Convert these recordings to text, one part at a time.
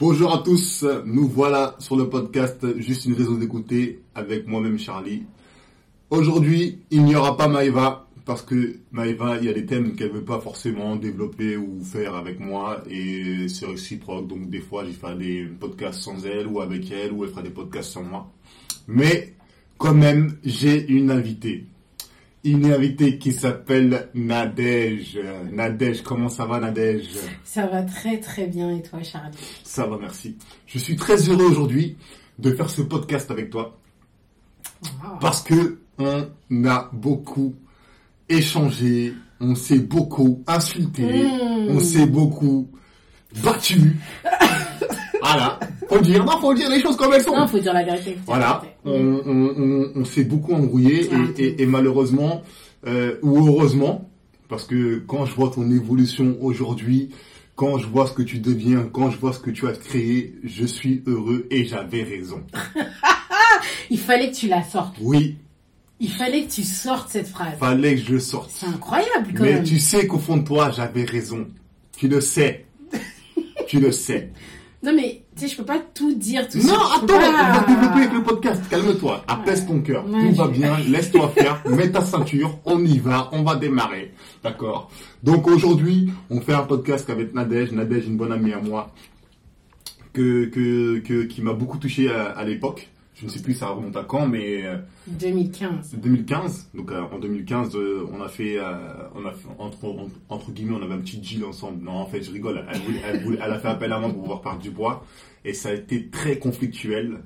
Bonjour à tous, nous voilà sur le podcast Juste une raison d'écouter avec moi-même Charlie. Aujourd'hui, il n'y aura pas Maëva parce que Maëva, il y a des thèmes qu'elle veut pas forcément développer ou faire avec moi et c'est réciproque. Donc des fois, je faire des podcasts sans elle ou avec elle ou elle fera des podcasts sans moi. Mais quand même, j'ai une invitée. Une invitée qui s'appelle Nadège. Nadège, comment ça va Nadège? Ça va très très bien et toi Charlie Ça va, merci. Je suis très heureux aujourd'hui de faire ce podcast avec toi Wow. parce que on a beaucoup échangé, on s'est beaucoup insulté, Mm. on s'est beaucoup battu. voilà, faut le dire, non, faut dire les choses comme elles sont. Non, faut dire la vérité. Voilà, la on, vérité. on, on, on s'est beaucoup embrouillé Ah, et, et, et malheureusement, euh, ou heureusement, parce que quand je vois ton évolution aujourd'hui, quand je vois ce que tu deviens, quand je vois ce que tu as créé, je suis heureux et j'avais raison. Il fallait que tu la sortes. Oui, Il fallait que tu sortes cette phrase. fallait que je le sorte. C'est incroyable quand Mais même. tu sais qu'au fond de toi, j'avais raison. Tu le sais. tu le sais. Non mais tu sais, je peux pas tout dire tout Non, attends, on va développer avec le podcast. Calme-toi, apaise ton cœur. Ouais, Tout va bien, laisse-toi faire, mets ta ceinture, on y va, on va démarrer. D'accord Donc aujourd'hui, on fait un podcast avec Nadège. Nadège, une bonne amie à moi, que, que, que, qui m'a beaucoup touché à, à l'époque. Je ne sais plus ça remonte à quand, mais euh, 2015. 2015. Donc euh, en 2015, euh, on a fait, euh, on a fait entre, entre, guillemets, on avait un petit deal ensemble. Non, en fait, je rigole. Elle, voulait- elle, voulait- elle a fait appel à moi pour pouvoir partir du bois, et ça a été très conflictuel.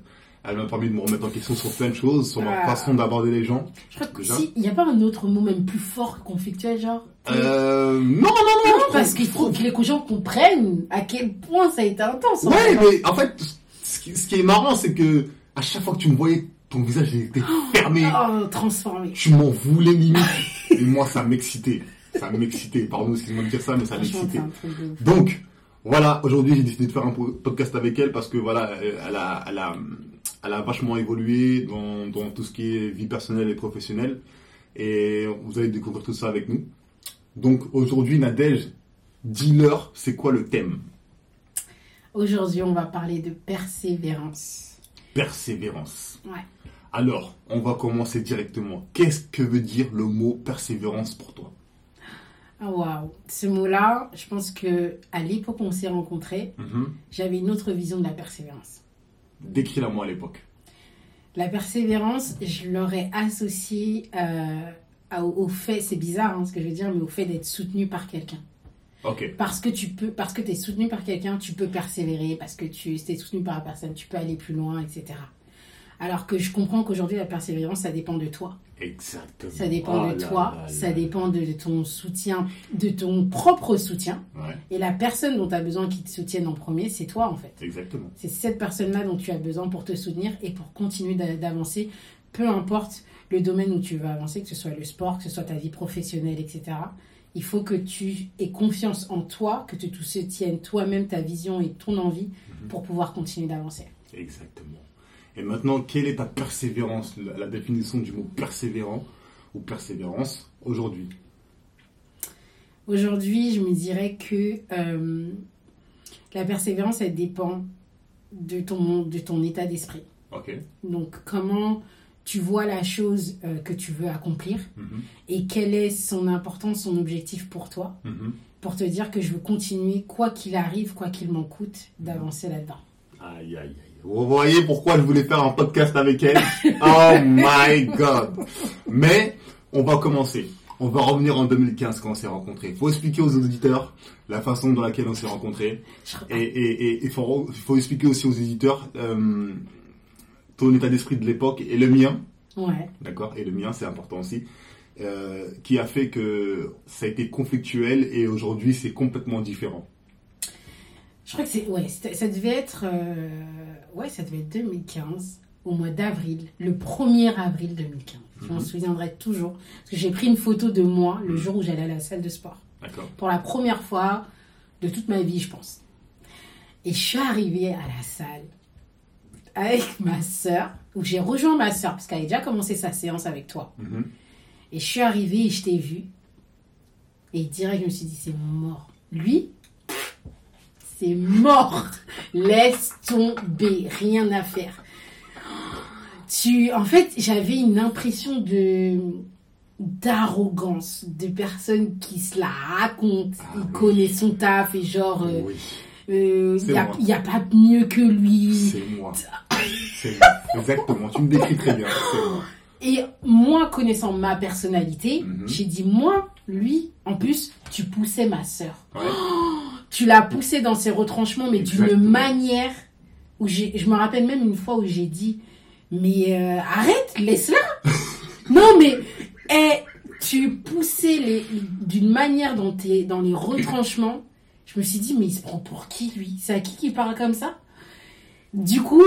Elle m'a permis de me remettre en question sur plein de choses, sur ma Ah. façon d'aborder les gens. Je crois que Déjà si, il n'y a pas un autre mot même plus fort que conflictuel, genre. Euh, non, non, non, Non, non. parce qu'il faut que les gens comprennent à quel point ça a été intense. en Ouais, fait. mais en fait, ce qui, ce qui est marrant, c'est que à chaque fois que tu me voyais, ton visage était fermé. Oh, transformé. Tu m'en voulais limite. Et moi, ça m'excitait. Ça m'excitait. Pardon, excuse-moi de dire ça, mais ça m'excitait. Donc, voilà, aujourd'hui, j'ai décidé de faire un po- podcast avec elle parce que voilà, euh, elle a, elle a, elle a vachement évolué dans, dans tout ce qui est vie personnelle et professionnelle. Et vous allez découvrir tout ça avec nous. Donc, aujourd'hui, Nadège, dis-leur, c'est quoi le thème? Aujourd'hui, on va parler de persévérance. Persévérance. Ouais. Alors, on va commencer directement. Qu'est-ce que veut dire le mot persévérance pour toi? Waouh, ce mot-là, je pense que à l'époque où on s'est rencontrés, Mhm. j'avais une autre vision de la persévérance. Décris-la moi à l'époque. La persévérance, je l'aurais associée euh, au fait, c'est bizarre hein, ce que je veux dire, mais au fait d'être soutenu par quelqu'un. Ok. Parce que tu peux, parce que es soutenu par quelqu'un, tu peux persévérer, parce que tu es soutenu par la personne, tu peux aller plus loin, etc. Alors que je comprends qu'aujourd'hui, la persévérance, ça dépend de toi. Exactement. Ça dépend Oh de là toi, là ça là. dépend de ton soutien, de ton propre soutien. Ouais, Et la personne dont tu as besoin qui te soutienne en premier, c'est toi en fait. exactement. C'est cette personne-là dont tu as besoin pour te soutenir et pour continuer d'a- d'avancer, peu importe le domaine où tu veux avancer, que ce soit le sport, que ce soit ta vie professionnelle, etc. Il faut que tu aies confiance en toi, que tu te soutiennes toi-même, ta vision et ton envie pour pouvoir continuer d'avancer. Exactement. Et maintenant, quelle est ta persévérance, la, définition du mot persévérant ou persévérance aujourd'hui? Aujourd'hui, je me dirais que euh, la persévérance, elle dépend de ton, de ton état d'esprit. Ok. Donc, comment tu vois la chose euh, que tu veux accomplir Mhm. et quelle est son importance, son objectif pour toi, Mhm. pour te dire que je veux continuer, quoi qu'il arrive, quoi qu'il m'en coûte, d'avancer là-dedans. Aïe, aïe, aïe. Vous voyez pourquoi je voulais faire un podcast avec elle? Oh my god Mais, on va commencer. On va revenir en 2015 quand on s'est rencontrés. Il faut expliquer aux auditeurs la façon dans laquelle on s'est rencontrés. Et il faut, faut expliquer aussi aux éditeurs euh, ton état d'esprit de l'époque et le mien. Ouais. d'accord? Et le mien, c'est important aussi, euh, qui a fait que ça a été conflictuel et aujourd'hui c'est complètement différent. Je crois que c'est. Ouais, ça devait être. euh, ouais, ça devait être 2015, au mois d'avril, le 1er avril 2015. Je m'en Mhm. souviendrai toujours. Parce que j'ai pris une photo de moi le jour où j'allais à la salle de sport. Pour la première fois de toute ma vie, je pense. Et je suis arrivée à la salle avec ma sœur, où j'ai rejoint ma sœur, parce qu'elle avait déjà commencé sa séance avec toi. Mhm. Et je suis arrivée et je t'ai vu. Et direct, je me suis dit, c'est mort. Lui, c'est mort. Laisse tomber, rien à faire. Tu, en fait, j'avais une impression de d'arrogance, de personne qui se la raconte, Ah il oui. connaît son taf et genre, euh, Oui, euh, C'est il y a, pas mieux que lui. c'est moi. C'est. Exactement, tu me décris très bien. Moi. Et moi, connaissant ma personnalité, Mhm. j'ai dit, moi, lui, en plus, tu poussais ma sœur. Ouais. Tu l'as poussé dans ses retranchements, mais d'une manière où j'ai, je me rappelle même une fois où j'ai dit, mais euh, arrête, laisse-la. non, mais eh, tu poussais les, d'une manière dans, tes, dans les retranchements. Je me suis dit, mais il se prend pour qui, lui? C'est à qui qui parle comme ça? Du coup,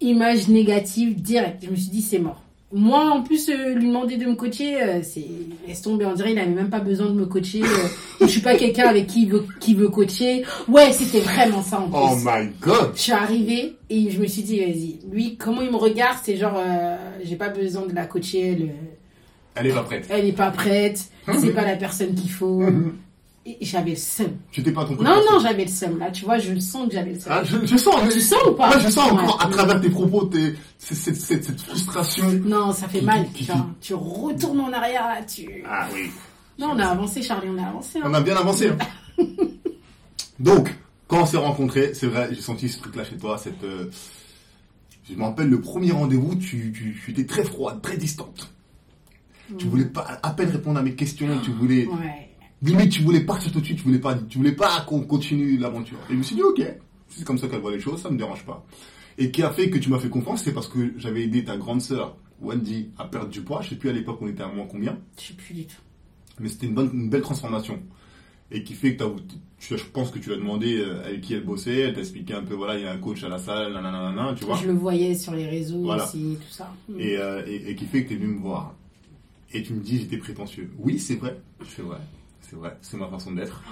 image négative directe. Je me suis dit, c'est mort. Moi, en plus, euh, lui demander de me coacher, euh, c'est laisse tomber. On dirait il avait même pas besoin de me coacher. euh, je suis pas quelqu'un avec qui il veut, qui veut coacher. Ouais, c'était vraiment ça en plus. Oh my god! Je suis arrivée et je me suis dit, vas-y, lui, comment il me regarde, c'est genre, euh, j'ai pas besoin de la coacher, elle, euh, Elle est pas prête. elle est pas prête, Mhm. c'est pas la personne qu'il faut. J'avais le seum. Tu t'es pas trompé. Non, non, j'avais le seum, là, tu vois, je le sens que j'avais le seum. Ah, je, je sens. Tu sens ou pas? Ouais, je sens encore Ouais. à travers tes propos, tes, cette, cette, frustration. Non, ça fait Qui- mal, qui- tu retournes en arrière, là, tu... Ah oui. Non, on a avancé, Charlie, on a avancé. hein. On a bien avancé. hein. Donc, quand on s'est rencontrés, c'est vrai, j'ai senti ce truc-là chez toi, cette. euh, je me rappelle le premier rendez-vous, tu, tu, tu étais très froide, très distante. Tu voulais pas à peine répondre à mes questions, tu voulais Ouais. Limite tu voulais partir tout de suite, tu voulais pas, tu voulais pas qu'on continue l'aventure. Et je me suis dit ok, c'est comme ça qu'elle voit les choses, ça me dérange pas. Et qui a fait que tu m'as fait confiance, c'est parce que j'avais aidé ta grande sœur Wendy à perdre du poids. Je sais plus à l'époque on était à moins combien, Je sais plus du tout. mais c'était une bonne, une belle transformation. Et qui fait que tu, je pense que tu l'as demandé euh, avec qui elle bossait, elle t'a expliqué un peu voilà il y a un coach à la salle, nanana, tu vois. Je le voyais sur les réseaux Voilà. aussi, tout ça. Mm. et, euh, et, et qui fait que tu es venu me voir. Et tu me dis j'étais prétentieux. Oui, c'est vrai, c'est vrai, c'est vrai, c'est ma façon d'être.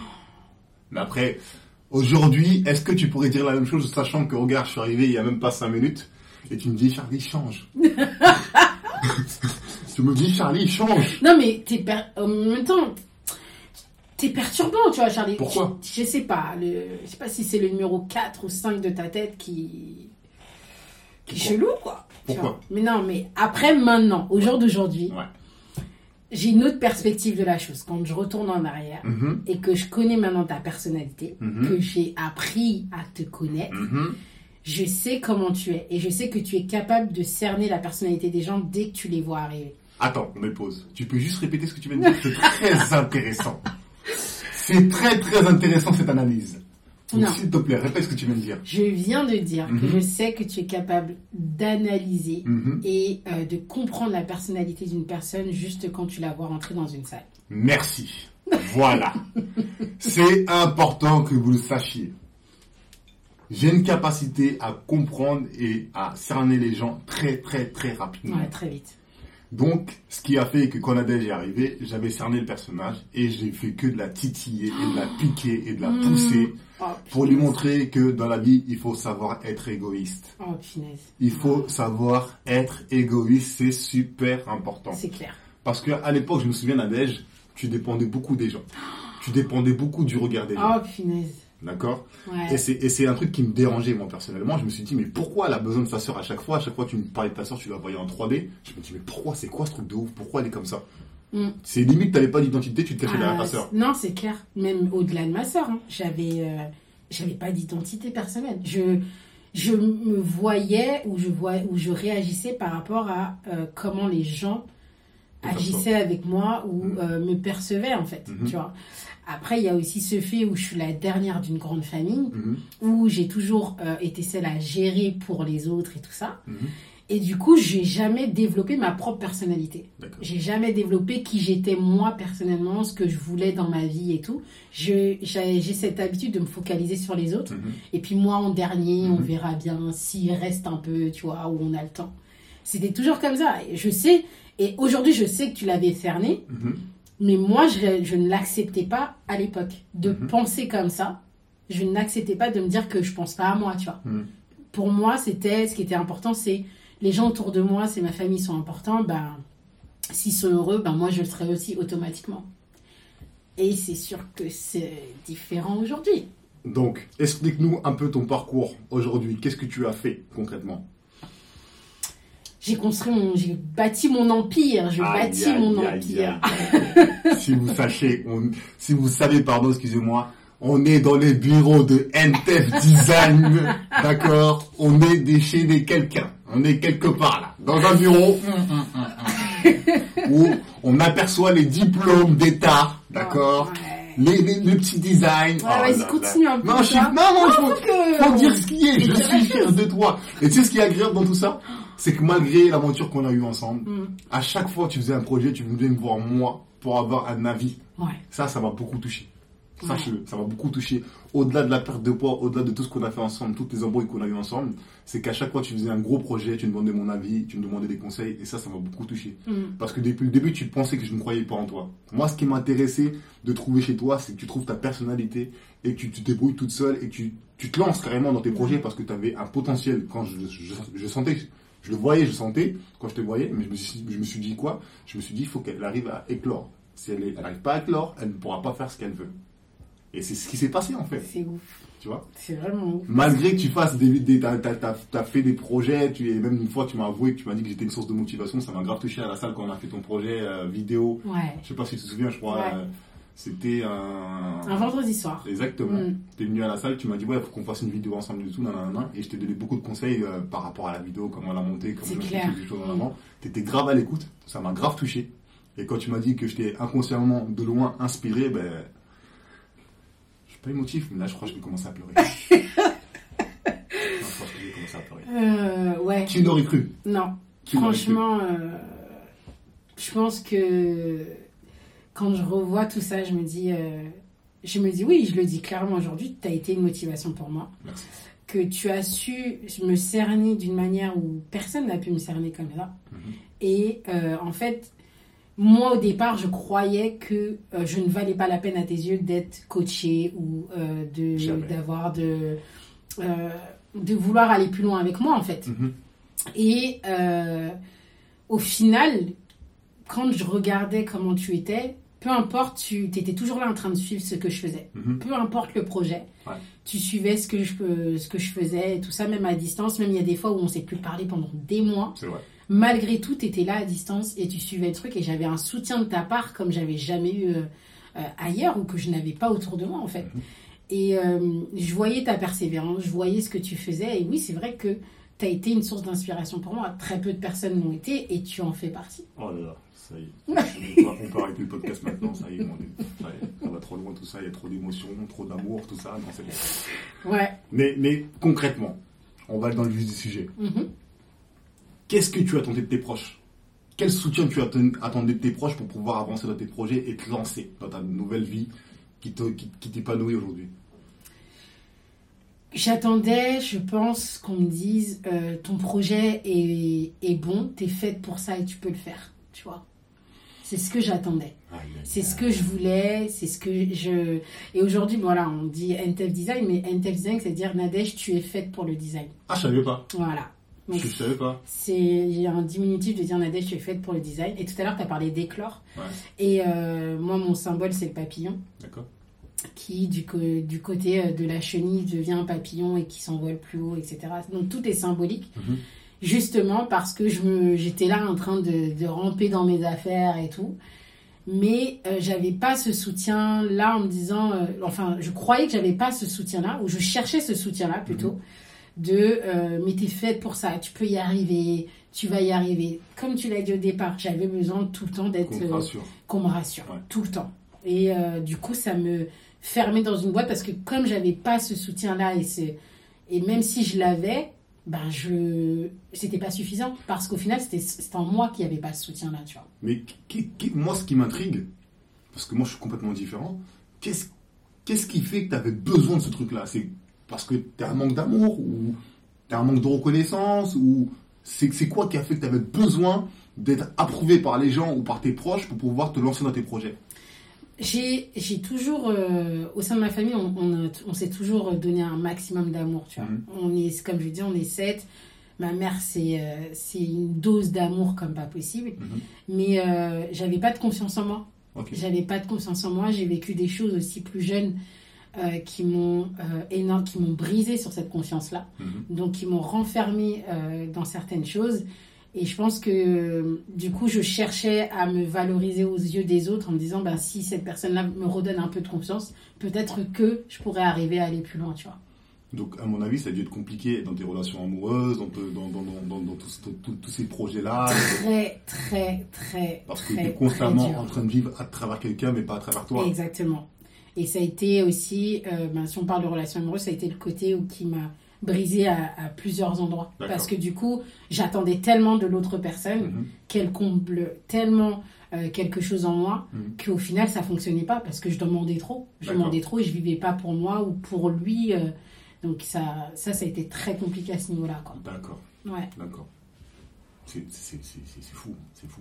Mais après, aujourd'hui, est-ce que tu pourrais dire la même chose, sachant que regarde, je suis arrivé il y a même pas 5 minutes, et tu me dis Charlie, change. tu me dis Charlie, change. Non, mais t'es per- en même temps, t'es perturbant, tu vois, Charlie. Pourquoi? Je, je sais pas. Le... Je sais pas si c'est le numéro 4 ou 5 de ta tête qui. qui est chelou, quoi. Pourquoi? Mais non, mais après, maintenant, au jour d'aujourd'hui, Ouais. J'ai une autre perspective de la chose. Quand je retourne en arrière Mhm, et que je connais maintenant ta personnalité, Mhm. que j'ai appris à te connaître, mhm. je sais comment tu es. Et je sais que tu es capable de cerner la personnalité des gens dès que tu les vois arriver. Attends, on met pause. Tu peux juste répéter ce que tu viens de dire C'est très intéressant. C'est très très intéressant cette analyse. Donc, s'il te plaît, répète ce que tu viens de dire. Je viens de dire que Mhm. je sais que tu es capable d'analyser Mhm. et euh, de comprendre la personnalité d'une personne juste quand tu la vois rentrer dans une salle. Merci. Voilà. C'est important que vous le sachiez. J'ai une capacité à comprendre et à cerner les gens très très très rapidement. Ouais, très vite. Donc, ce qui a fait que quand Nadège est arrivée, j'avais cerné le personnage et j'ai fait que de la titiller et de la piquer et de la Mmh. pousser Oh, pour lui montrer que dans la vie, il faut savoir être égoïste. Oh, punaise. Il faut savoir être égoïste, c'est super important. C'est clair. Parce que à l'époque, je me souviens, Nadège, tu dépendais beaucoup des gens. Tu dépendais beaucoup du regard des gens. Oh, punaise. D'accord Ouais. Et c'est un truc qui me dérangeait, moi, personnellement. Je me suis dit, mais pourquoi elle a besoin de sa soeur à chaque fois? À chaque fois, tu me parlais de ta soeur, tu la voyais en 3D. Je me dis, mais pourquoi? C'est quoi ce truc de ouf? Pourquoi elle est comme ça? Mm. C'est limite, t'avais pas d'identité, tu te cachais Ah, derrière ta soeur. Non, c'est clair. Même au-delà de ma soeur, j'avais, euh, j'avais pas d'identité personnelle. Je, je me voyais ou je vois, ou je réagissais par rapport à euh, comment les gens agissaient avec moi ou Mhm. euh, me percevaient en fait. Mhm. Tu vois. Après, il y a aussi ce fait où je suis la dernière d'une grande famille, Mhm, où j'ai toujours euh, été celle à gérer pour les autres et tout ça. mhm. Et du coup, j'ai jamais développé ma propre personnalité. J'ai jamais développé qui j'étais moi personnellement, ce que je voulais dans ma vie et tout. J'ai cette habitude de me focaliser sur les autres. Mhm. Et puis moi en dernier, on verra bien s'il reste un peu, tu vois, où on a le temps. C'était toujours comme ça. Je sais, et aujourd'hui je sais que tu l'avais cerné. Mais moi je, je ne l'acceptais pas à l'époque. De Mhm. penser comme ça, je n'acceptais pas de me dire que je pense pas à moi, tu vois. Mhm. Pour moi, c'était, ce qui était important, c'est les gens autour de moi, c'est ma famille sont importants, ben, s'ils sont heureux, ben moi je le serai aussi automatiquement. Et c'est sûr que c'est différent aujourd'hui. Donc, explique-nous un peu ton parcours aujourd'hui. Qu'est-ce que tu as fait concrètement? J'ai construit mon, j'ai bâti mon empire. Je Aïe, bâtis aïe, mon aïe, empire. aïe, aïe. si vous sachez, on- si vous savez, pardon, excusez-moi, on est dans les bureaux de NTF Design, d'accord? On est des chez des quelqu'un. On est quelque part là, dans un bureau où on aperçoit les diplômes d'État, d'accord? Ouais. les, les, les petits designs. Ouais, vas-y, continue un peu, Non, je suis, toi. non, non, faut, faut que- faut dire ce qui est. Je suis fier de toi. Et tu sais ce qui est agréable dans tout ça? C'est que malgré l'aventure qu'on a eue ensemble, Mm. à chaque fois que tu faisais un projet, tu venais me voir moi pour avoir un avis. Ouais. Ça, ça m'a beaucoup touché. Ouais. Sache-le, ça m'a beaucoup touché. Au-delà de la perte de poids, au-delà de tout ce qu'on a fait ensemble, toutes les embrouilles qu'on a eues ensemble, c'est qu'à chaque fois que tu faisais un gros projet, tu me demandais mon avis, tu me demandais des conseils, et ça, ça m'a beaucoup touché. Mm. Parce que depuis le début, tu pensais que je ne croyais pas en toi. Moi, ce qui m'intéressait de trouver chez toi, c'est que tu trouves ta personnalité et que tu te débrouilles toute seule et que tu, tu te lances carrément dans tes projets parce que tu avais un potentiel. Quand je, je, je sentais, je le voyais, je sentais quand je te voyais, mais je me suis, je me suis dit quoi? Je me suis dit, il faut qu'elle arrive à éclore. Si elle n'arrive pas à éclore, elle ne pourra pas faire ce qu'elle veut. Et c'est ce qui s'est passé en fait, C'est ouf. tu vois? C'est vraiment ouf. Malgré que tu fasses des, des t'as, t'as- t'as- t'as fait des projets, tu et même une fois tu m'as avoué que tu m'as dit que j'étais une source de motivation, ça m'a grave touché à la salle quand on a fait ton projet euh, vidéo. Ouais. Je sais pas si tu te souviens, je crois, Ouais. euh, c'était un... Un vendredi soir. Exactement. Mm. T'es venu à la salle, tu m'as dit ouais, faut qu'on fasse une vidéo ensemble du tout, nanana, et je t'ai donné beaucoup de conseils euh, par rapport à la vidéo, comment la monter, comment clair. les choses en avant. T'étais grave à l'écoute, ça m'a grave touché. Et quand tu m'as dit que j'étais inconsciemment de loin inspiré, ben je suis pas émotif, mais là je crois que je vais commencer à pleurer. Je pense que je vais commencer à pleurer. Euh, ouais. Qui l'aurait cru Non. Qui l'aurait cru Franchement, euh, je pense que quand je revois tout ça, je me dis, euh, je me dis oui, je le dis clairement aujourd'hui, tu as été une motivation pour moi. Merci. Que tu as su me cerner d'une manière où personne n'a pu me cerner comme ça. Mhm. Et euh, en fait, moi au départ, je croyais que euh, je ne valais pas la peine à tes yeux d'être coaché ou de d'avoir de de vouloir aller plus loin avec moi en fait. Mhm. Et au final, quand je regardais comment tu étais, peu importe, tu étais toujours là en train de suivre ce que je faisais. Mhm. Peu importe le projet, Ouais. tu suivais ce que, je, ce que je faisais tout ça, même à distance. Même il y a des fois où on s'est plus parlé pendant des mois. C'est vrai. Malgré tout, tu étais là à distance et tu suivais le truc et j'avais un soutien de ta part comme j'avais jamais eu euh, euh, ailleurs ou que je n'avais pas autour de moi en fait. Mhm. Et euh, je voyais ta persévérance, je voyais ce que tu faisais et oui, c'est vrai que tu as été une source d'inspiration pour moi. Très peu de personnes l'ont été et tu en fais partie. Oh là là, ça y est. on, peut arrêter le podcast maintenant, ça y est, on, est- ça y est, ça va trop loin tout ça, il y a trop d'émotions, trop d'amour, tout ça. Non, c'est bon. Ouais. Mais, mais concrètement, on va dans le vif du sujet. Mhm. Qu'est-ce que tu attendais de tes proches? Quel soutien tu atten- attendais de tes proches pour pouvoir avancer dans tes projets et te lancer dans ta nouvelle vie qui te- qui- qui t'épanouit aujourd'hui? J'attendais, je pense, qu'on me dise euh, ton projet est, est bon, t'es faite pour ça et tu peux le faire. Tu vois C'est ce que j'attendais. C'est ce que je voulais, c'est ce que je. Et aujourd'hui, voilà, on dit Intel Design, mais Intel Design, c'est dire Nadège, tu es faite pour le design. Ah, je savais pas. Voilà. Donc, Je savais pas. c'est il y a un diminutif de dire Nadège, tu es faite pour le design. Et tout à l'heure, tu as parlé d'éclore. Ouais, Et euh, moi, mon symbole, c'est le papillon, d'accord. qui, du côté euh, de la chenille, devient un papillon et qui s'envole plus haut, etc. Donc, tout est symbolique. Mhm. Justement parce que je me, j'étais là en train de, de ramper dans mes affaires et tout. Mais euh, j'avais pas ce soutien là en me disant, euh, enfin, je croyais que j'avais pas ce soutien là, ou je cherchais ce soutien là plutôt, de euh, mais t'es faite pour ça, tu peux y arriver, tu vas y arriver. Comme tu l'as dit au départ, j'avais besoin tout le temps d'être Qu'on me rassure Ouais. tout le temps. Et du coup, ça me fermait dans une boîte parce que comme j'avais pas ce soutien-là et, ce- et même si je l'avais, ben je c'était pas suffisant parce qu'au final, c'était en moi qui avait pas ce soutien-là, tu vois. Mais qui- moi, ce qui m'intrigue, parce que moi, je suis complètement différent, qu'est-ce qu'est-ce qui fait que tu avais besoin de ce truc-là? C'est parce que tu as un manque d'amour ou tu as un manque de reconnaissance ou c'est quoi qui a fait que tu avais besoin d'être approuvé par les gens ou par tes proches pour pouvoir te lancer dans tes projets? J'ai j'ai toujours, euh, au sein de ma famille, on, on, s'est toujours donné un maximum d'amour, tu vois. Mhm. On est, comme je dis, on est sept. Ma mère, c'est euh, c'est une dose d'amour comme pas possible. Mhm. Mais euh, j'avais pas de confiance en moi. J'avais pas de confiance en moi. J'ai vécu des choses aussi plus jeune euh, qui m'ont énorme, qui m'ont brisé sur cette confiance-là, Mhm. donc qui m'ont renfermé dans certaines choses. Et je pense que euh, du coup, je cherchais à me valoriser aux yeux des autres en me disant, ben, si cette personne-là me redonne un peu de confiance, peut-être que je pourrais arriver à aller plus loin, tu vois. Donc, à mon avis, ça a dû être compliqué dans tes relations amoureuses, dans, te- dans, dans, dans, tous, tous- tous- ces projets-là. Très, très, très, Parce que tu es constamment en train de vivre à travers quelqu'un, mais pas à travers toi. Exactement. Et ça a été aussi, euh, ben, si on parle de relations amoureuses, ça a été le côté où, qui m'a brisé à, à plusieurs endroits. Parce que du coup, j'attendais tellement de l'autre personne Mhm. qu'elle comble tellement euh, quelque chose en moi Mhm. qu'au final, ça fonctionnait pas parce que je demandais trop. Je demandais trop et je vivais pas pour moi ou pour lui. euh, donc ça, ça, ça a été très compliqué à ce niveau-là. D'accord, Ouais. d'accord. C'est fou, c'est fou,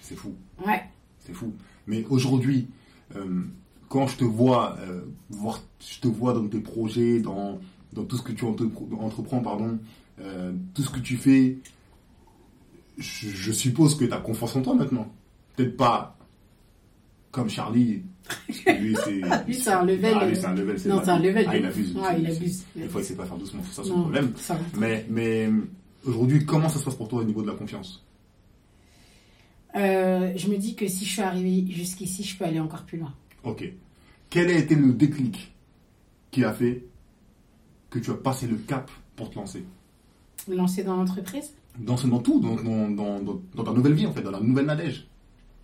c'est fou. Ouais. C'est fou. Mais aujourd'hui, euh, quand je te vois, euh, voir, je te vois dans tes projets, dans, dans tout ce que tu entre- entreprends, pardon, euh, tout ce que tu fais, je, je suppose que tu as confiance en toi maintenant. Peut-être pas comme Charlie. Lui, c'est un level, Ah, lui, euh, c'est un level. Non, c'est un level. Ah, il abuse. Ouais, il abuse. Des fois, il sait pas faire doucement. C'est ça son Non, problème. ça- Mais, mais aujourd'hui, comment ça se passe pour toi au niveau de la confiance? Euh, je me dis que si je suis arrivée jusqu'ici, je peux aller encore plus loin. Ok. Quel a été le déclic qui a fait que tu as passé le cap pour te lancer Lancer dans l'entreprise? Dans, dans tout, dans, dans, dans, ta nouvelle vie en fait, dans la nouvelle Nadège.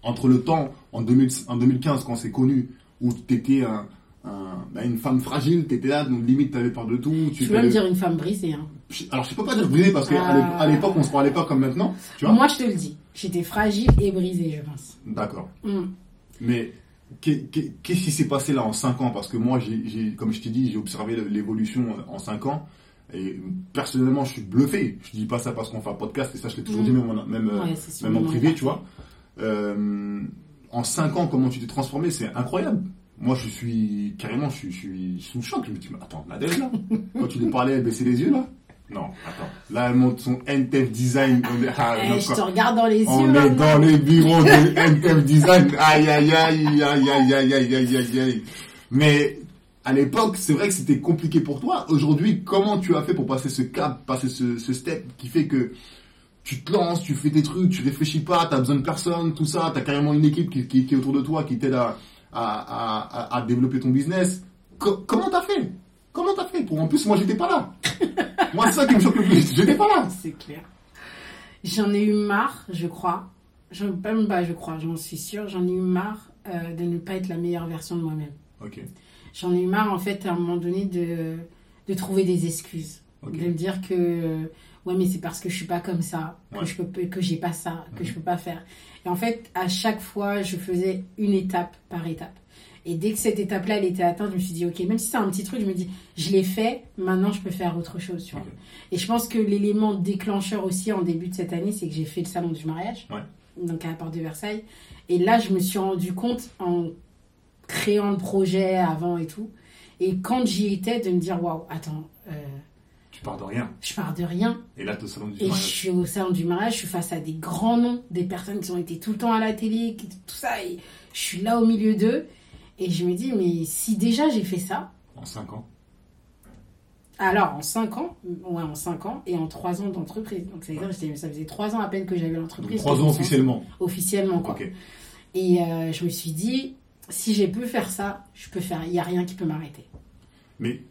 Entre le temps, en, 2000 en 2015, quand on s'est connu, où tu étais un, un- bah, une femme fragile, tu étais là, donc limite tu avais peur de tout. Tu Tu peux même fais- dire une femme brisée. Hein. Je- Alors je peux pas dire brisé parce qu'à à l'époque on se parlait pas comme maintenant, tu vois Moi, je te le dis. J'étais fragile et brisée, je pense. D'accord. Hmm. Mais qu'est-ce qui s'est passé là en 5 ans? Parce que moi, j'ai, comme je t'ai dit, j'ai observé l'évolution en 5 ans. Et personnellement, je suis bluffé. Je dis pas ça parce qu'on fait un podcast, et ça, je l'ai toujours Mm. dit, même, en- même, euh, Ouais, même en privé, tu vois. Euh, en 5 ans, comment tu t'es transformé, c'est incroyable. Moi, je suis carrément, je suis, je suis sous le choc. Je me dis, mais attends, Nadège, là, quand tu lui parlais, elle baissait les yeux, là Non, attends. Là, elle montre son NTF design. On est, ah, Eh, je te regarde dans les yeux. On est maintenant. dans les bureaux de NTF Design. Aïe, aïe, aïe, aïe, aïe, aïe, aïe, aïe, aïe. Mais à l'époque, c'est vrai que c'était compliqué pour toi. Aujourd'hui, comment tu as fait pour passer ce cap, passer ce, ce step qui fait que tu te lances, tu fais tes trucs, tu réfléchis pas, tu as besoin de personne, tout ça, tu as carrément une équipe qui, qui- qui est autour de toi, qui t'aide à, à, à, à- à développer ton business. Co- comment t'as fait? Comment t'as fait pour En plus, moi, j'étais pas là. moi, c'est ça qui me choque le plus. J'étais pas là. C'est clair. J'en ai eu marre, je crois. Je, même pas, je crois, j'en suis sûre. J'en ai eu marre euh, de ne pas être la meilleure version de moi-même. Ok. J'en ai eu marre, en fait, à un moment donné, de, de trouver des excuses. De me dire que, euh, ouais, mais c'est parce que je suis pas comme ça, que je peux, que j'ai pas ça, que Mhm. je peux pas faire. Et en fait, à chaque fois, je faisais une étape par étape. Et dès que cette étape-là, elle était atteinte, je me suis dit, ok, même si c'est un petit truc, je me dis, je l'ai fait, maintenant je peux faire autre chose, tu vois. Et je pense que l'élément déclencheur aussi en début de cette année, c'est que j'ai fait le salon du mariage, Ouais. donc à la porte de Versailles. Et là, je me suis rendu compte en créant le projet avant et tout. Et quand j'y étais, de me dire, waouh, attends, euh, Tu pars de rien. je pars de rien. Et là, tu es au salon du Et je mariage. suis au salon du mariage, je suis face à des grands noms, des personnes qui ont été tout le temps à la télé, qui- tout ça. Et je suis là au milieu d'eux. Et je me dis, mais si déjà j'ai fait ça, En 5 ans. alors en 5 ans, ouais, en 5 ans, et en 3 ans d'entreprise. Donc c'est-à-dire, j'étais- ça faisait 3 ans à peine que j'avais l'entreprise. 3 que ans officiellement. Officiellement, quoi. Et euh, je me suis dit, si j'ai pu faire ça, je peux faire, il n'y a rien qui peut m'arrêter. Mais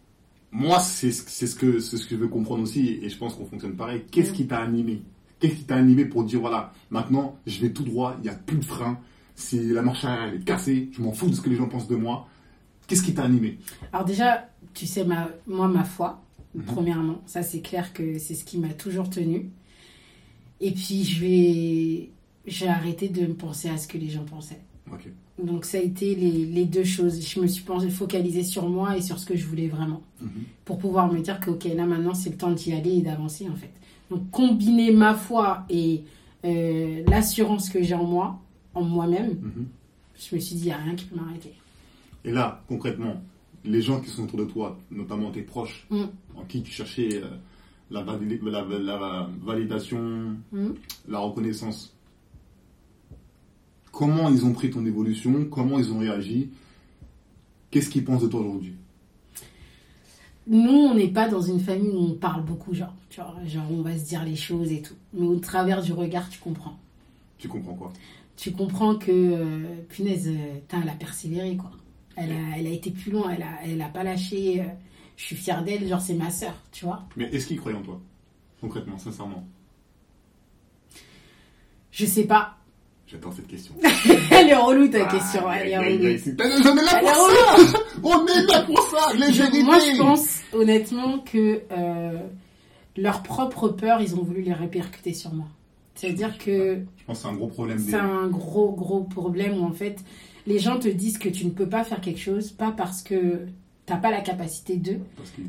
moi, c'est ce c'est ce que c'est ce que je veux comprendre aussi, et je pense qu'on fonctionne pareil. Qu'est-ce qui t'a animé? Qu'est-ce qui t'a animé pour dire voilà, maintenant, je vais tout droit, il n'y a plus de frein, si la marche arrière elle est cassée, je m'en fous de ce que les gens pensent de moi. Qu'est-ce qui t'a animé? Alors déjà, tu sais, ma, moi, ma foi, Mhm. premièrement, ça c'est clair que c'est ce qui m'a toujours tenu. Et puis je vais, j'ai arrêté de me penser à ce que les gens pensaient. Donc ça a été les, les deux choses. Je me suis focalisée sur moi et sur ce que je voulais vraiment. Mhm. Pour pouvoir me dire que, ok, là maintenant c'est le temps d'y aller et d'avancer en fait. Donc combiner ma foi et euh, l'assurance que j'ai en moi, en moi-même, Mhm. je me suis dit, il n'y a rien qui peut m'arrêter. Et là, concrètement, les gens qui sont autour de toi, notamment tes proches, Mm. en qui tu cherchais euh, la, valida- la- la validation, Mm. la reconnaissance, comment ils ont pris ton évolution, comment ils ont réagi, qu'est-ce qu'ils pensent de toi aujourd'hui? Nous, on n'est pas dans une famille où on parle beaucoup, genre, tu vois, genre on va se dire les choses et tout. Mais au travers du regard, tu comprends. Tu comprends quoi? Tu comprends que, euh, punaise, euh, elle a persévéré, quoi. Elle a, elle a été plus loin, elle a, elle a pas lâché. euh, je suis fière d'elle, genre c'est ma sœur, tu vois. Mais est-ce qu'il croyait en toi Concrètement, sincèrement? Je sais pas. J'adore cette question. elle est relou ta Ah, question, elle est relou. On est là pour ça On est là pour ça Moi, je pense honnêtement que euh, leur propre peur, ils ont voulu les répercuter sur moi. C'est-à-dire que Je pense que c'est un gros problème des... c'est un gros, gros problème où en fait, les gens te disent que tu ne peux pas faire quelque chose, pas parce que t'as pas la capacité d'eux,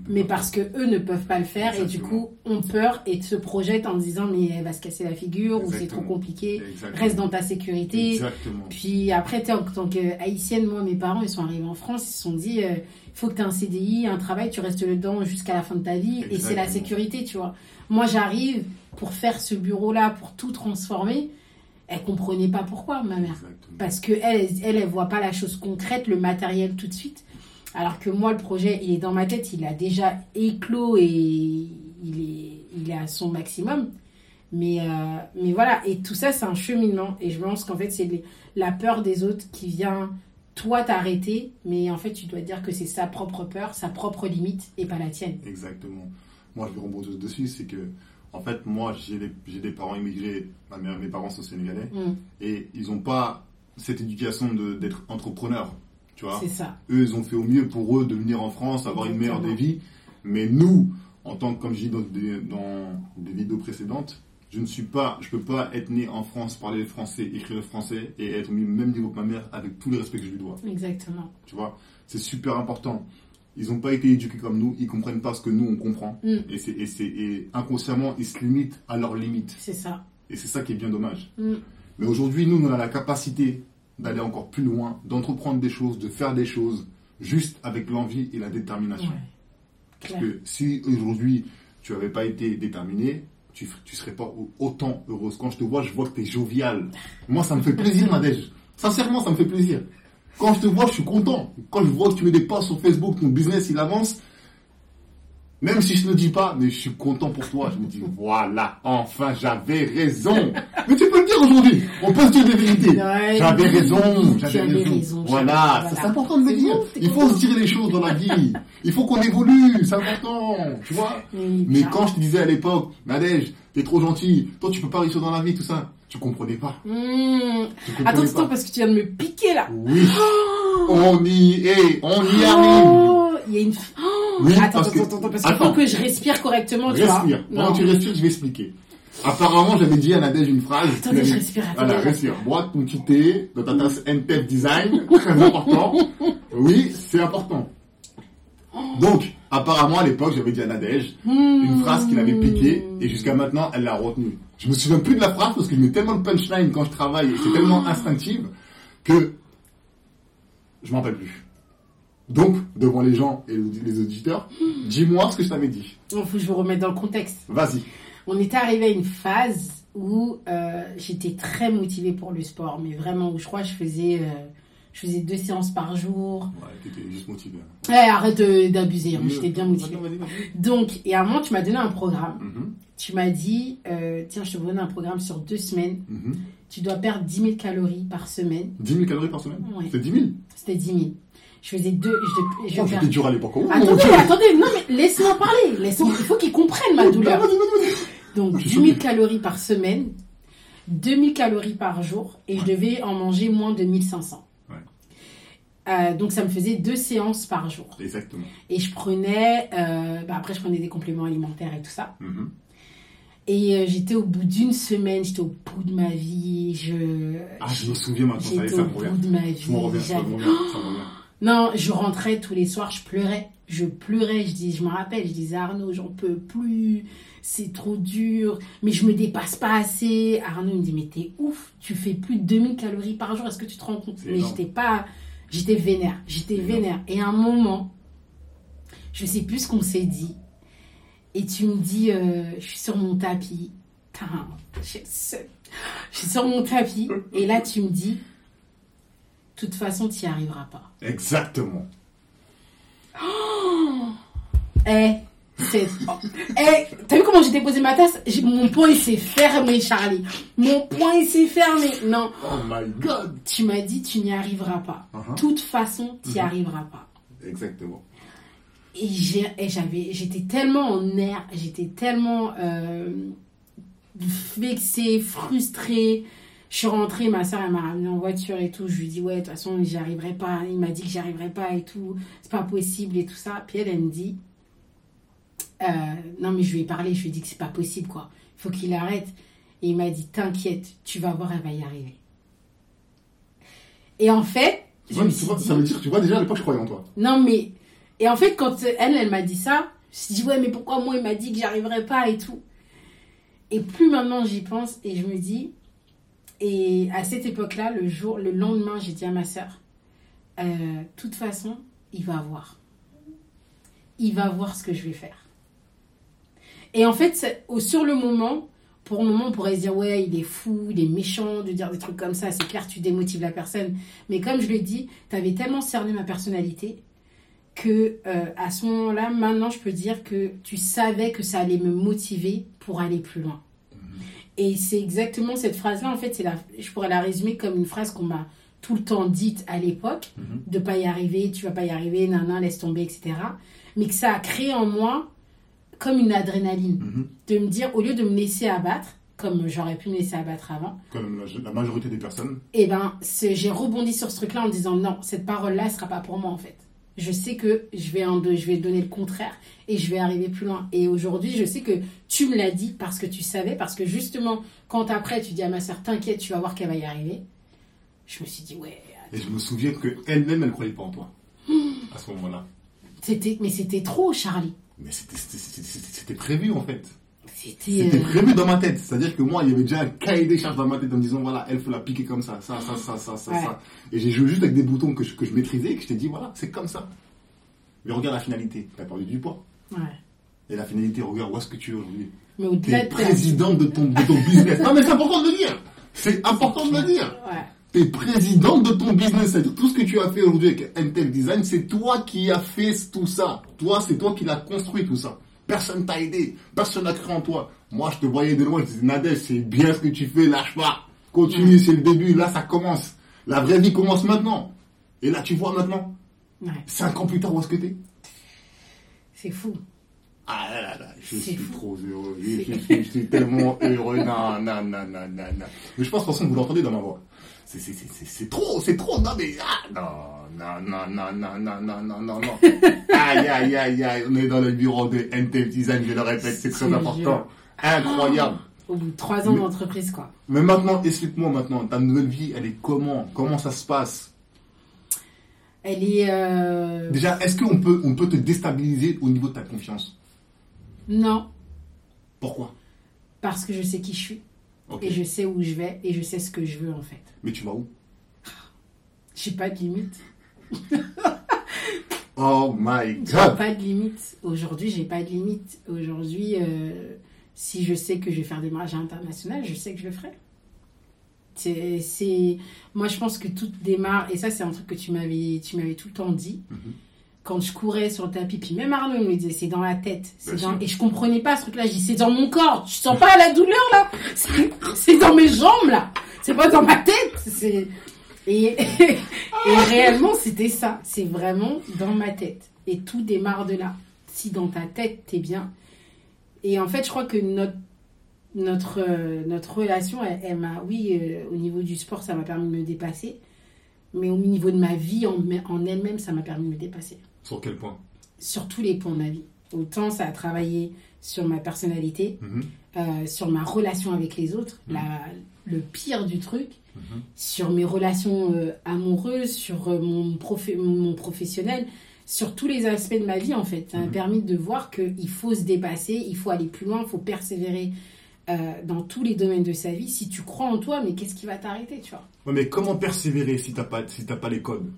mais parce que eux ne peuvent pas le faire et du coup ont peur et se projettent en disant mais elle va se casser la figure ou c'est trop compliqué, Exactement. reste dans ta sécurité. Exactement. Puis après, en tant qu'haïtienne, moi, mes parents, ils sont arrivés en France, ils se sont dit, il faut que tu aies un CDI, un travail, tu restes dedans jusqu'à la fin de ta vie, et c'est la sécurité, tu vois. Moi, j'arrive pour faire ce bureau-là, pour tout transformer. Elle comprenait pas pourquoi, ma mère. Exactement. Parce que elle, elle, elle voit pas la chose concrète, le matériel tout de suite. Alors que moi, le projet, il est dans ma tête, il a déjà éclos et il est, il est à son maximum. Mais, euh, mais voilà, et tout ça, c'est un cheminement. Et je pense qu'en fait, c'est la peur des autres qui vient, toi, t'arrêter. Mais en fait, tu dois dire que c'est sa propre peur, sa propre limite, et pas la tienne. Exactement. Moi, je vais rebondir dessus, c'est que, en fait, moi, j'ai des, parents immigrés, ma mère, mes parents sont sénégalais, Mm, et ils n'ont pas cette éducation d'être entrepreneur, tu vois. c'est ça. Eux, ils ont fait au mieux pour eux de venir en France, avoir une meilleure vies, mais nous, en tant que, comme je dis dans des, dans des vidéos précédentes, je ne suis pas, je peux pas être né en France, parler le français, écrire le français, et être au même niveau que ma mère, avec tout le respect que je lui dois. Exactement. Tu vois, c'est super important. Ils n'ont pas été éduqués comme nous, ils comprennent pas ce que nous on comprend. Mm. Et, c'est, et, c'est, et inconsciemment, ils se limitent à leurs limites. C'est ça. Et c'est ça qui est bien dommage. Mm, Mais aujourd'hui, nous, on a la capacité d'aller encore plus loin, d'entreprendre des choses, de faire des choses, juste avec l'envie et la détermination. ouais. Parce que si aujourd'hui, tu n'avais pas été déterminé, tu ne serais pas au- autant heureuse. Quand je te vois, je vois que tu es jovial. Moi, ça me fait plaisir, Nadège. Sincèrement, ça me fait plaisir. Quand je te vois, je suis content. Quand je vois que tu mets des posts sur Facebook, ton business, il avance. Même si je ne le dis pas, mais je suis content pour toi. Je me dis, voilà, enfin, j'avais raison. Mais tu peux le dire aujourd'hui. On peut se dire des vérités. Ouais, J'avais raison, j'avais avais raison. raison, Voilà, c'est important de le dire. bon, Il faut se dire les choses dans la vie. Il faut qu'on évolue, c'est important. Tu vois Mais quand je te disais à l'époque, Nadège, t'es trop gentil, toi tu peux pas réussir dans la vie, tout ça, tu comprenais pas. Mm. Tu comprenais Attends, pas. attends, parce que tu viens de me piquer là. Oui, on y est, on y arrive. Oh, il y a une. Oh, Oui, attends, parce que- attends, attends, parce qu'il faut que je respire correctement, tu Respire. vois. Que tu respires, je vais expliquer. Apparemment, j'avais dit à Nadège une phrase. Attendez, je respire, Voilà, respire. Bois ton petit thé dans ta tasse NTF Design, très important. Oui, c'est important. Donc, apparemment, à l'époque, j'avais dit à Nadège une phrase qui l'avait piqué et jusqu'à maintenant, elle l'a retenue. Je me souviens plus de la phrase parce que je mets tellement de punchline quand je travaille et c'est tellement instinctif que je m'en rappelle plus. Donc, devant les gens et les auditeurs, dis-moi ce que je t'avais dit. Il faut que je vous remette dans le contexte. Vas-y. On était arrivé à une phase où euh, j'étais très motivée pour le sport, mais vraiment où je crois que je faisais, euh, je faisais deux séances par jour. Ouais, t'étais juste motivé. Ouais, arrête d'abuser, hein, j'étais bien motivée. Donc, et à un moment, tu m'as donné un programme. Mhm, Tu m'as dit, euh, tiens, je te donne un programme sur deux semaines. mhm. Tu dois perdre 10 000 calories par semaine. 10 000 calories par semaine? Ouais. C'est 10 000 C'était 10 000. Je faisais deux. Je, je Oh, faire- C'était dur à l'époque. Oh, Attendez, attendez, non mais laisse-moi parler. Il faut qu'ils comprennent ma douleur. Vas-y, vas-y. Donc Je 10 suis 000 choqué. calories par semaine, 2 000 calories par jour et je devais en manger moins de 1500. Euh, donc ça me faisait deux séances par jour. Exactement. Et je prenais, euh, bah après je prenais des compléments alimentaires et tout ça. Mhm. Et euh, j'étais au bout d'une semaine, j'étais au bout de ma vie. Je, Ah, je me souviens maintenant, ça j'étais ça au me revient. bout de ma vie. Je m'en reviens, ça revient, ça revient. Non, je rentrais tous les soirs, je pleurais. Je pleurais, je dis, je me rappelle, je disais Arnaud, j'en peux plus, c'est trop dur, mais je me dépasse pas assez. Arnaud il me dit, mais t'es ouf, tu fais plus de 2000 calories par jour, est-ce que tu te rends compte? Mais j'étais pas, j'étais vénère, j'étais vénère. Et à un moment, je sais plus ce qu'on s'est dit, et tu me dis, euh, je suis sur mon tapis, Putain, je suis sur mon tapis, et là tu me dis, de toute façon, tu n'y arriveras pas. Exactement. Eh, c'est. Eh, t'as vu comment j'ai déposé ma tasse? Mon poing il s'est fermé, Charlie. Mon poing il s'est fermé. Non, Oh my god. tu m'as dit tu n'y arriveras pas. Uh-huh. De toute façon, tu n'y Mhm. arriveras pas. Exactement. Et j'ai- et j'avais, j'étais tellement en nerfs, j'étais tellement euh, vexée, frustrée. Je suis rentrée, ma soeur elle m'a ramenée en voiture et tout. Je lui dis ouais, de toute façon j'y arriverai pas. Il m'a dit que j'y arriverai pas et tout. C'est pas possible et tout ça. Puis elle, elle me dit euh, non mais je lui ai parlé, je lui ai dit que c'est pas possible quoi. Il faut qu'il arrête. Et il m'a dit t'inquiète, tu vas voir, elle va y arriver. Et en fait, je Ouais, me mais tu suis vois, dit, ça veut dire, tu vois, déjà à l'époque, je croyais en toi. non, mais. Et en fait, quand elle, elle m'a dit ça, je me suis dit, ouais, mais pourquoi moi, il m'a dit que j'y arriverais pas et tout. Et plus maintenant j'y pense et je me dis. Et à cette époque-là, le jour, le lendemain, j'ai dit à ma soeur, euh, de toute façon, il va voir. Il va voir ce que je vais faire. Et en fait, au, sur le moment, pour le moment, on pourrait se dire, ouais, il est fou, il est méchant de dire des trucs comme ça. C'est clair, tu démotives la personne. Mais comme je le dis, tu avais tellement cerné ma personnalité que euh, à ce moment-là, maintenant, je peux dire que tu savais que ça allait me motiver pour aller plus loin. Et c'est exactement cette phrase-là, en fait, la, je pourrais la résumer comme une phrase qu'on m'a tout le temps dite à l'époque, Mhm. de pas y arriver, tu vas pas y arriver, nan, laisse tomber, etc. Mais que ça a créé en moi comme une adrénaline, Mhm. de me dire, au lieu de me laisser abattre, comme j'aurais pu me laisser abattre avant, Comme la, la majorité des personnes. et ben, c'est- j'ai rebondi sur ce truc-là en me disant non, cette parole-là, elle sera pas pour moi en fait. Je sais que je vais, en, je vais donner le contraire et je vais arriver plus loin. Et aujourd'hui, je sais que tu me l'as dit parce que tu savais, parce que justement, quand après tu dis à ma soeur, t'inquiète, tu vas voir qu'elle va y arriver. Je me suis dit, ouais, Et je me souviens qu'elle-même, elle ne croyait pas en toi. À ce moment-là. c'était, mais c'était trop, Charlie. Mais c'était- prévu, en fait. C'était. Euh, prévu dans ma tête. C'est-à-dire que moi, il y avait déjà un cahier des charges dans ma tête en me disant, voilà, elle faut la piquer comme ça, ça, ça, ça, ça, ça, Ouais. ça. Et j'ai joué juste avec des boutons que je, que je maîtrisais et que je t'ai dit, voilà, c'est comme ça. Mais regarde la finalité. T'as perdu du poids. ouais. Et la finalité, regarde où est-ce que tu es aujourd'hui. Mais au-delà de président de ton, de ton business. Non, mais c'est important de le dire. C'est important de le dire. Ouais. T'es président de ton business. C'est-à-dire tout ce que tu as fait aujourd'hui avec Intel Design, c'est toi qui as fait tout ça. Toi, c'est toi qui l'as construit tout ça. Personne t'a aidé. Personne n'a cru en toi. Moi, je te voyais de loin. Je disais, Nadège, c'est bien ce que tu fais. Lâche pas. Continue, c'est le début. Là, ça commence. La vraie vie commence maintenant. Et là, tu vois maintenant. Ouais. Cinq ans plus tard, où est-ce que t'es? C'est fou. Ah là là là, je suis fou. trop heureux. Je, suis, je suis tellement heureux. Non, non, non, non, non, non. Mais je pense, de toute façon, vous l'entendez dans ma voix. C'est, trop, c'est trop. Non, mais, ah, non, non, non, non, non, non, non, non, non, non. Aïe, aïe, aïe, aïe. On est dans le bureau de NTL Design, je le répète, c'est très important. Incroyable. Au bout de trois ans d'entreprise, quoi. Mais maintenant, explique-moi maintenant, ta nouvelle vie, elle est comment? Comment ça se passe? Elle est. euh, Déjà, est-ce qu'on peut, on peut te déstabiliser au niveau de ta confiance? Non, Pourquoi? Parce que je sais qui je suis. Et je sais où je vais et je sais ce que je veux en fait. Mais tu vas où? J'ai pas de limite. Oh my J'ai god pas de limite. Aujourd'hui, j'ai pas de limite. Aujourd'hui, euh, si je sais que je vais faire des mariages internationaux, je sais que je le ferai. C'est, c'est... Moi, je pense que tout démarre, et ça, c'est un truc que tu m'avais, tu m'avais tout le temps dit. Mhm. Quand je courais sur le tapis, puis même Arnaud il me disait, c'est dans la tête. C'est dans... Et je comprenais pas ce truc-là. Je dis, c'est dans mon corps. Tu sens pas la douleur, là C'est, c'est dans mes jambes, là. C'est pas dans ma tête. C'est... Et, et réellement, c'était ça. C'est vraiment dans ma tête. Et tout démarre de là. Si dans ta tête, t'es bien. Et en fait, je crois que notre, notre, euh, notre relation, elle, elle m'a, oui, euh, au niveau du sport, ça m'a permis de me dépasser. Mais au niveau de ma vie en, en elle-même, ça m'a permis de me dépasser. Sur quel point Sur tous les points de ma vie. Autant ça a travaillé sur ma personnalité, Mhm. euh, sur ma relation avec les autres, Mhm. la, le pire du truc, Mhm. sur mes relations euh, amoureuses, sur euh, mon, mon professionnel, sur tous les aspects de ma vie en fait. Ça m'a Mhm. permis de voir qu'il faut se dépasser, il faut aller plus loin, il faut persévérer dans tous les domaines de sa vie. Si tu crois en toi, mais qu'est-ce qui va t'arrêter, tu vois? Ouais, mais comment persévérer si t'as pas, si pas les codes?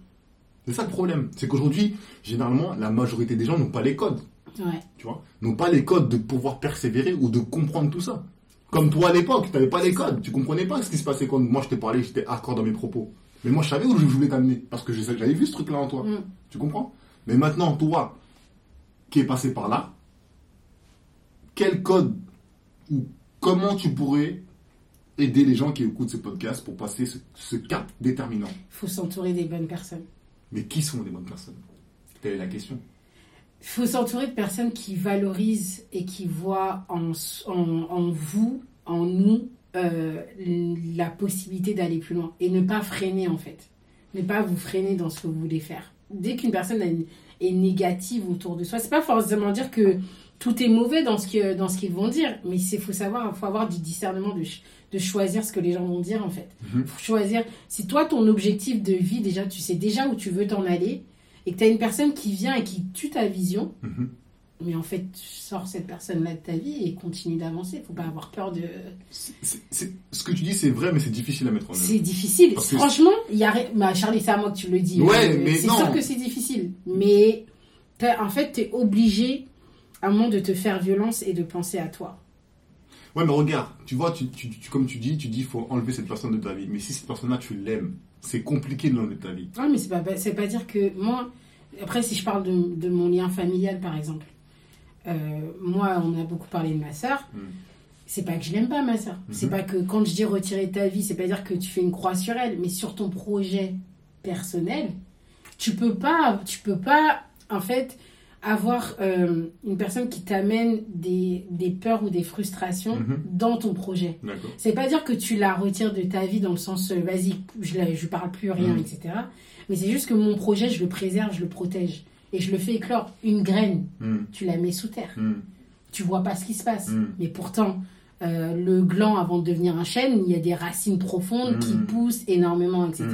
C'est ça le problème. C'est qu'aujourd'hui, généralement, la majorité des gens n'ont pas les codes. Ouais. Tu vois? N'ont pas les codes de pouvoir persévérer ou de comprendre tout ça. Comme toi à l'époque, tu n'avais pas les codes. Tu comprenais pas ce qui se passait quand moi je t'ai parlé, j'étais hardcore dans mes propos. Mais moi je savais où je voulais t'amener. Parce que j'avais vu ce truc-là en toi. Mm. Tu comprends? Mais maintenant, toi, qui est passé par là, quel code ou comment tu pourrais aider les gens qui écoutent ce podcast pour passer ce, ce cap déterminant? Il faut s'entourer des bonnes personnes. Mais qui sont les bonnes personnes? Telle est la question? Il faut s'entourer de personnes qui valorisent et qui voient en, en, en vous, en nous, euh, la possibilité d'aller plus loin. Et ne pas freiner, en fait. Ne pas vous freiner dans ce que vous voulez faire. Dès qu'une personne est négative autour de soi, c'est pas forcément dire que tout est mauvais dans ce que- dans ce qu'ils vont dire, mais il faut savoir, faut avoir du discernement de, de choisir ce que les gens vont dire, en fait. Mhm. faut choisir. Si toi, ton objectif de vie, déjà, tu sais déjà où tu veux t'en aller, et que tu as une personne qui vient et qui tue ta vision, Mhm. mais en fait, sors cette personne-là de ta vie et continue d'avancer. Faut pas avoir peur de. Ce que tu dis, c'est vrai, mais c'est difficile à mettre en œuvre. C'est difficile. Parce Franchement, il y a. Bah, Charlie, c'est à moi que tu le dis. Ouais, Euh, mais C'est sûr que c'est difficile. Mais en fait, tu es obligé à moment de te faire violence et de penser à toi. Ouais, mais regarde, tu vois, tu, tu- tu- comme tu dis, tu dis, faut enlever cette personne de ta vie. Mais si cette personne-là, tu l'aimes, c'est compliqué de l'enlever de ta vie. Non, mais c'est pas, c'est pas dire que moi. Après, si je parle de, de mon lien familial, par exemple, euh, moi, on a beaucoup parlé de ma sœur. Mm. C'est pas que je l'aime pas, ma sœur. C'est Mhm. pas que quand je dis retirer ta vie, c'est pas dire que tu fais une croix sur elle, mais sur ton projet personnel, tu peux pas, tu peux pas, en fait, avoir euh, une personne qui t'amène des, des peurs ou des frustrations Mhm. dans ton projet. C'est pas dire que tu la retires de ta vie dans le sens euh, vas-y, je, la- je parle plus rien, Mm. etc. Mais c'est juste que mon projet, je le préserve, je le protège. Et je le fais éclore. Une graine, Mm. tu la mets sous terre. Tu vois pas ce qui se passe. Mais pourtant, euh, le gland, avant de devenir un chêne, il y a des racines profondes qui poussent énormément, etc.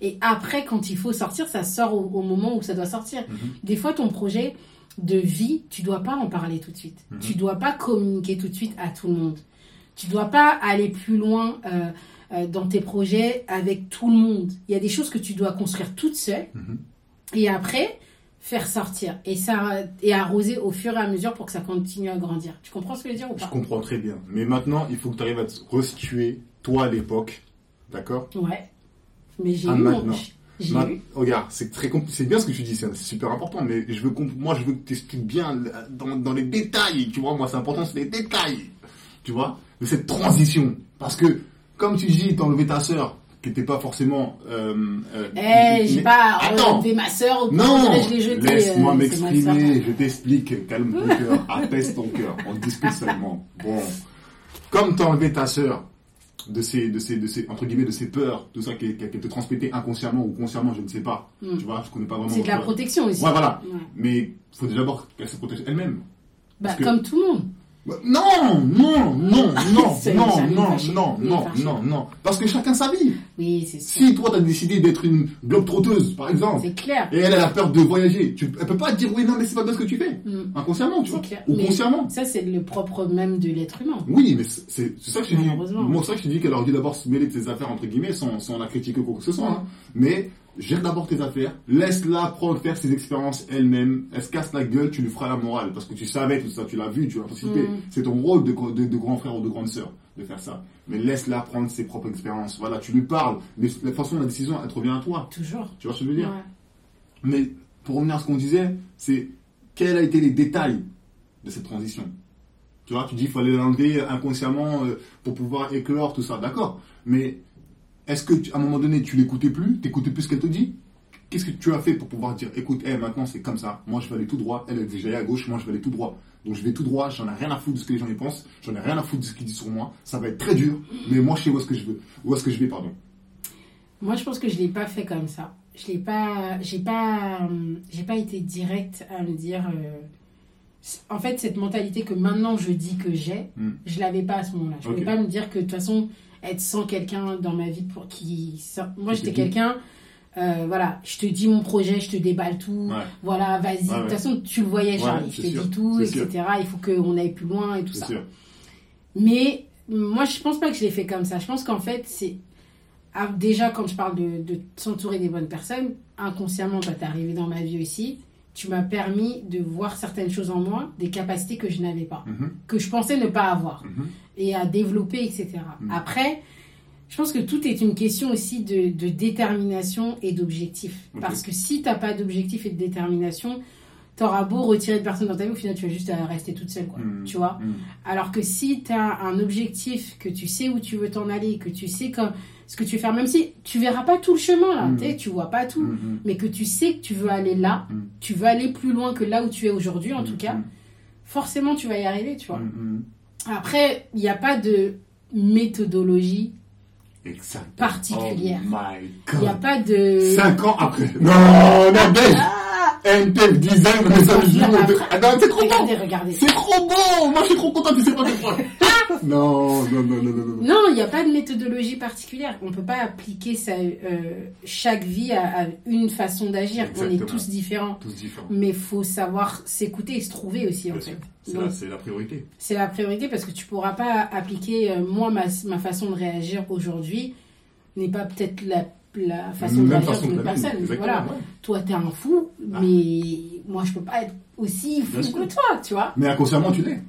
Mm. Et après, quand il faut sortir, ça sort au, au moment où ça doit sortir. Mhm. Des fois, ton projet de vie, tu dois pas en parler tout de suite. Mhm. Tu dois pas communiquer tout de suite à tout le monde. Tu dois pas aller plus loin euh, euh, dans tes projets avec tout le monde. Il y a des choses que tu dois construire toute seule Mhm. et après faire sortir et ça et arroser au fur et à mesure pour que ça continue à grandir. Tu comprends ce que je veux dire ou Je pas? comprends très bien. Mais maintenant, il faut que tu arrives à te resituer, toi à l'époque. D'accord? Ouais. Mais j'ai Ah, eu maintenant. j'ai Ma- eu. Regarde, c'est très compl- c'est bien ce que tu dis, c'est super important, mais je veux comp- moi je veux que tu expliques bien euh, dans, dans les détails, tu vois, moi c'est important, c'est les détails, tu vois, de cette transition. Parce que, comme tu dis, t'as enlevé ta sœur, qui n'était pas forcément... Euh, euh, Eh, j'ai pas enlevé ma sœur ou Non je l'ai jetée. Laisse-moi euh, m'exprimer, je t'explique, calme ton cœur, apaise ton cœur, on discute seulement. Bon, comme t'as enlevé ta sœur de ces, de ces, de ces, entre guillemets, de ces peurs, tout ça qui, qui, qui te transmettait inconsciemment ou consciemment, je ne sais pas, Mm. tu vois, je connais pas vraiment. C'est de la toi. protection aussi. Ouais, voilà. Ouais. Mais il faut déjà d'abord qu'elle se protège elle-même. Bah, comme tout le monde. Non, non, non, non, non, non, non, non, non, non. Parce que chacun sa vie. Oui, c'est sûr. Si toi t'as décidé d'être une globe trotteuse, par exemple, C'est clair. et elle, elle a peur de voyager, tu, elle peut pas dire oui, non, mais c'est pas bien ce que tu fais. Mm. Inconsciemment, tu C'est vois. clair. Ou Mais- consciemment. Ça, c'est le propre même de l'être humain. Oui, mais c'est ça que je te dis. Moi, c'est ça que je dis qu'elle aurait dû d'abord se mêler de ses affaires, entre guillemets, sans, sans la critiquer ou quoi que ce soit. Mm. hein. Mais, gère d'abord tes affaires, laisse-la prendre, faire ses expériences elle-même. Elle se casse la gueule, tu lui feras la morale. Parce que tu savais tout ça, tu l'as vu, tu l'as anticipé. Mm. C'est ton rôle de, de, de grand frère ou de grande sœur de faire ça. Mais laisse-la prendre ses propres expériences. Voilà, tu lui parles. Mais de toute façon, la décision, elle te revient à toi. Toujours. Tu vois ce que je veux dire? Ouais. Mais pour revenir à ce qu'on disait, c'est quels ont été les détails de cette transition? Tu vois, tu dis qu'il fallait l'enlever inconsciemment euh, pour pouvoir éclore tout ça, d'accord. Mais est-ce que tu- à un moment donné, tu l'écoutais plus T'écoutais plus ce qu'elle te dit? Qu'est-ce que tu as fait pour pouvoir dire, écoute, eh, maintenant c'est comme ça, moi je vais aller tout droit, elle elle dit j'allais à gauche, moi je vais aller tout droit. Donc je vais tout droit, j'en ai rien à foutre de ce que les gens y pensent, j'en ai rien à foutre de ce qu'ils disent sur moi, ça va être très dur, mais moi je sais où est-ce que je veux, où est-ce que je vais, pardon. Moi, je pense que je l'ai pas fait comme ça. Je l'ai pas, j'ai pas, j'ai pas été directe à me dire. euh, En fait, cette mentalité que maintenant je dis que j'ai, Mm. je l'avais pas à ce moment-là. Je Ok. pouvais pas me dire que de toute façon être sans quelqu'un dans ma vie pour qui. Moi, j'étais quelqu'un. euh, voilà, je te dis mon projet, je te déballe tout. Ouais. Voilà, vas-y. De ouais. toute façon, tu le voyais, Charlie. je te sûr, dis tout, etc. sûr. Il faut qu'on aille plus loin et tout ça. sûr. Mais moi, je pense pas que je l'ai fait comme ça. Je pense qu'en fait, c'est. ah, Déjà, quand je parle de, de s'entourer des bonnes personnes, inconsciemment, toi, t'es arrivé dans ma vie aussi. Tu m'as permis de voir certaines choses en moi, des capacités que je n'avais pas, Mhm, que je pensais ne pas avoir, mhm. et à développer, etc. Mhm. Après, je pense que tout est une question aussi de, de détermination et d'objectif. Parce que si t'as pas d'objectif et de détermination, t'auras beau retirer de personnes dans ta vie, au final, tu vas juste euh, rester toute seule, quoi. Tu vois? Alors que si tu as un objectif, que tu sais où tu veux t'en aller, que tu sais comme, ce que tu veux faire, même si tu verras pas tout le chemin, là, Mm. tu vois pas tout, Mm, mm. mais que tu sais que tu veux aller là, Mm. tu veux aller plus loin que là où tu es aujourd'hui, en tout cas, Mm, forcément, tu vas y arriver, tu vois. mm, mm. Après, il n'y a pas de méthodologie. Particulière. Oh il n'y a pas de... 5 ans après. Non, Nadège Ah NTF Design, mais ça me dit, Ah non, c'est trop Regardez, bon regardez. C'est trop bon Moi, je suis trop content, tu sais pas pourquoi. Non, non, non, non, non, non. Il n'y a pas de méthodologie particulière. On ne peut pas appliquer euh, chaque vie à, à une façon d'agir. On est tous différents. Tous différents. Mais il faut savoir s'écouter et se trouver aussi, en Bien fait. sûr. C'est la, c'est la priorité. c'est la priorité parce que tu pourras pas appliquer, euh, moi, ma, ma façon de réagir aujourd'hui n'est pas peut-être la, la façon de Même réagir façon d'une personne. Voilà. ouais. Toi, t'es un fou, Ah. mais moi, je peux pas être aussi fou que toi, tu vois. Mais inconsciemment, tu l'es.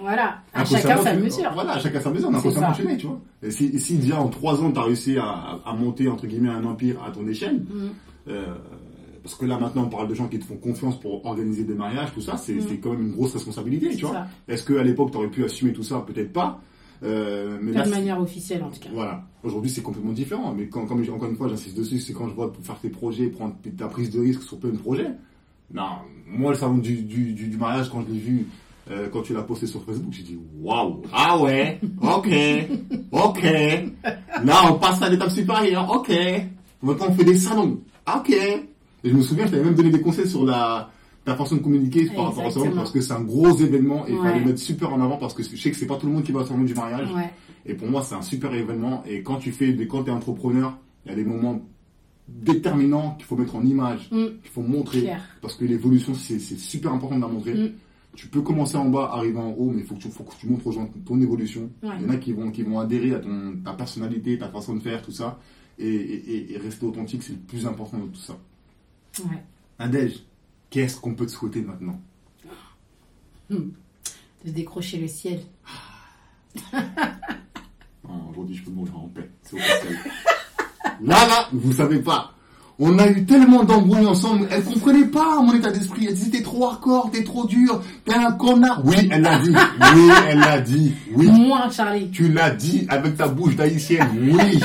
Voilà. À chacun sa mesure. Voilà, à chacun sa mesure, mais inconsciemment, tu l'es, tu vois. Et si, si déjà en 3 ans, tu as réussi à, monter, entre guillemets, un empire à ton échelle, Mm. euh, parce que là, maintenant, on parle de gens qui te font confiance pour organiser des mariages, tout ça, c'est Mm. quand même une grosse responsabilité, tu vois. Est-ce qu'à l'époque, tu aurais pu assumer tout ça? Peut-être pas. Euh, mais Pas là, de manière officielle, en tout cas. Voilà. Aujourd'hui, c'est complètement différent. Mais quand, comme j'ai- encore une fois, j'insiste dessus, c'est quand je vois faire tes projets, prendre ta prise de risque sur plein de projets. Non, moi, le salon du, du, du, du mariage, quand je l'ai vu, euh, quand tu l'as posté sur Facebook, j'ai dit waouh, ah ouais, ok, ok. Là, on passe à l'étape supérieure, ok. Maintenant, on fait des salons, ok. Et je me souviens, je t'avais même donné des conseils sur la ta façon de communiquer par rapport au salon parce que c'est un gros événement et il Ouais. fallait le mettre super en avant parce que je sais que c'est pas tout le monde qui va au salon du mariage. Ouais. Et pour moi, c'est un super événement. Et quand tu fais, quand t'es entrepreneur, il y a des moments déterminants qu'il faut mettre en image, Mm. qu'il faut montrer. Parce que l'évolution, c'est super important de la montrer. Mm. Tu peux commencer en bas, arriver en haut, mais il faut que tu, faut que tu montres aux gens ton évolution. Ouais. Il y en a qui vont, qui vont adhérer à ton, ta personnalité, ta façon de faire, tout ça. Et, et- et- et rester authentique, c'est le plus important de tout ça. Ouais. Nadège, qu'est-ce qu'on peut te souhaiter maintenant? De décrocher le ciel. Ah, Aujourd'hui, je peux mourir en paix. C'est officiel. là, là, vous savez pas. On a eu tellement d'embrouilles ensemble. Elle comprenait pas mon état d'esprit. Elle disait t'es trop hardcore, t'es trop dur, t'es un connard. Oui, elle l'a dit. Oui, elle l'a dit. Oui, Moi, Charlie. tu l'as dit avec ta bouche d'haïtienne. Oui.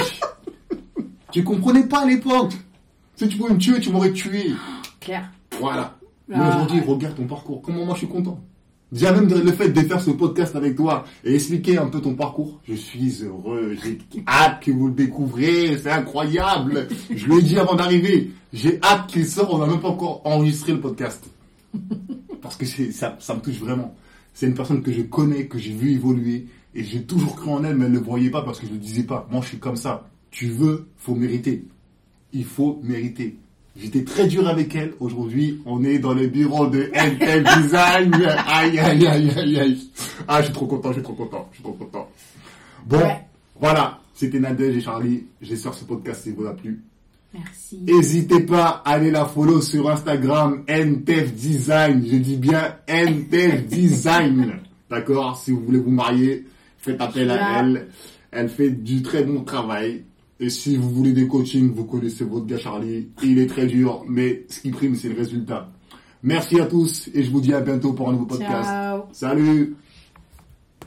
tu comprenais pas à l'époque. Si tu pouvais me tuer, tu m'aurais tué. Claire. Voilà. Mais Ah. aujourd'hui, regarde ton parcours. Comment moi je suis content. Déjà même le fait de faire ce podcast avec toi et expliquer un peu ton parcours, je suis heureux. J'ai hâte que vous le découvrez. C'est incroyable. Je l'ai dit avant d'arriver. J'ai hâte qu'il sorte. On n'a même pas encore enregistré le podcast. Parce que ça, ça me touche vraiment. C'est une personne que je connais, que j'ai vu évoluer. Et j'ai toujours cru en elle, mais elle ne le voyait pas parce que je ne le disais pas. Moi, je suis comme ça. Tu veux, faut mériter. Il faut mériter. J'étais très dur avec elle. Aujourd'hui, on est dans le bureau de NTL Design. Aïe, aïe, aïe, aïe, aïe. Ah, je suis trop content, je suis trop content, je suis trop content. Bon, Ouais. voilà. C'était Nadège et Charlie. J'espère que ce podcast si vous a plu. Merci. N'hésitez pas à aller la follow sur Instagram, NTF Design. Je dis bien NTF Design. D'accord? Si vous voulez vous marier, faites appel à elle. Elle fait du très bon travail. Et si vous voulez des coachings, vous connaissez votre gars Charlie. Il est très dur, mais ce qui prime, c'est le résultat. Merci à tous et je vous dis à bientôt pour un nouveau podcast. Ciao. Salut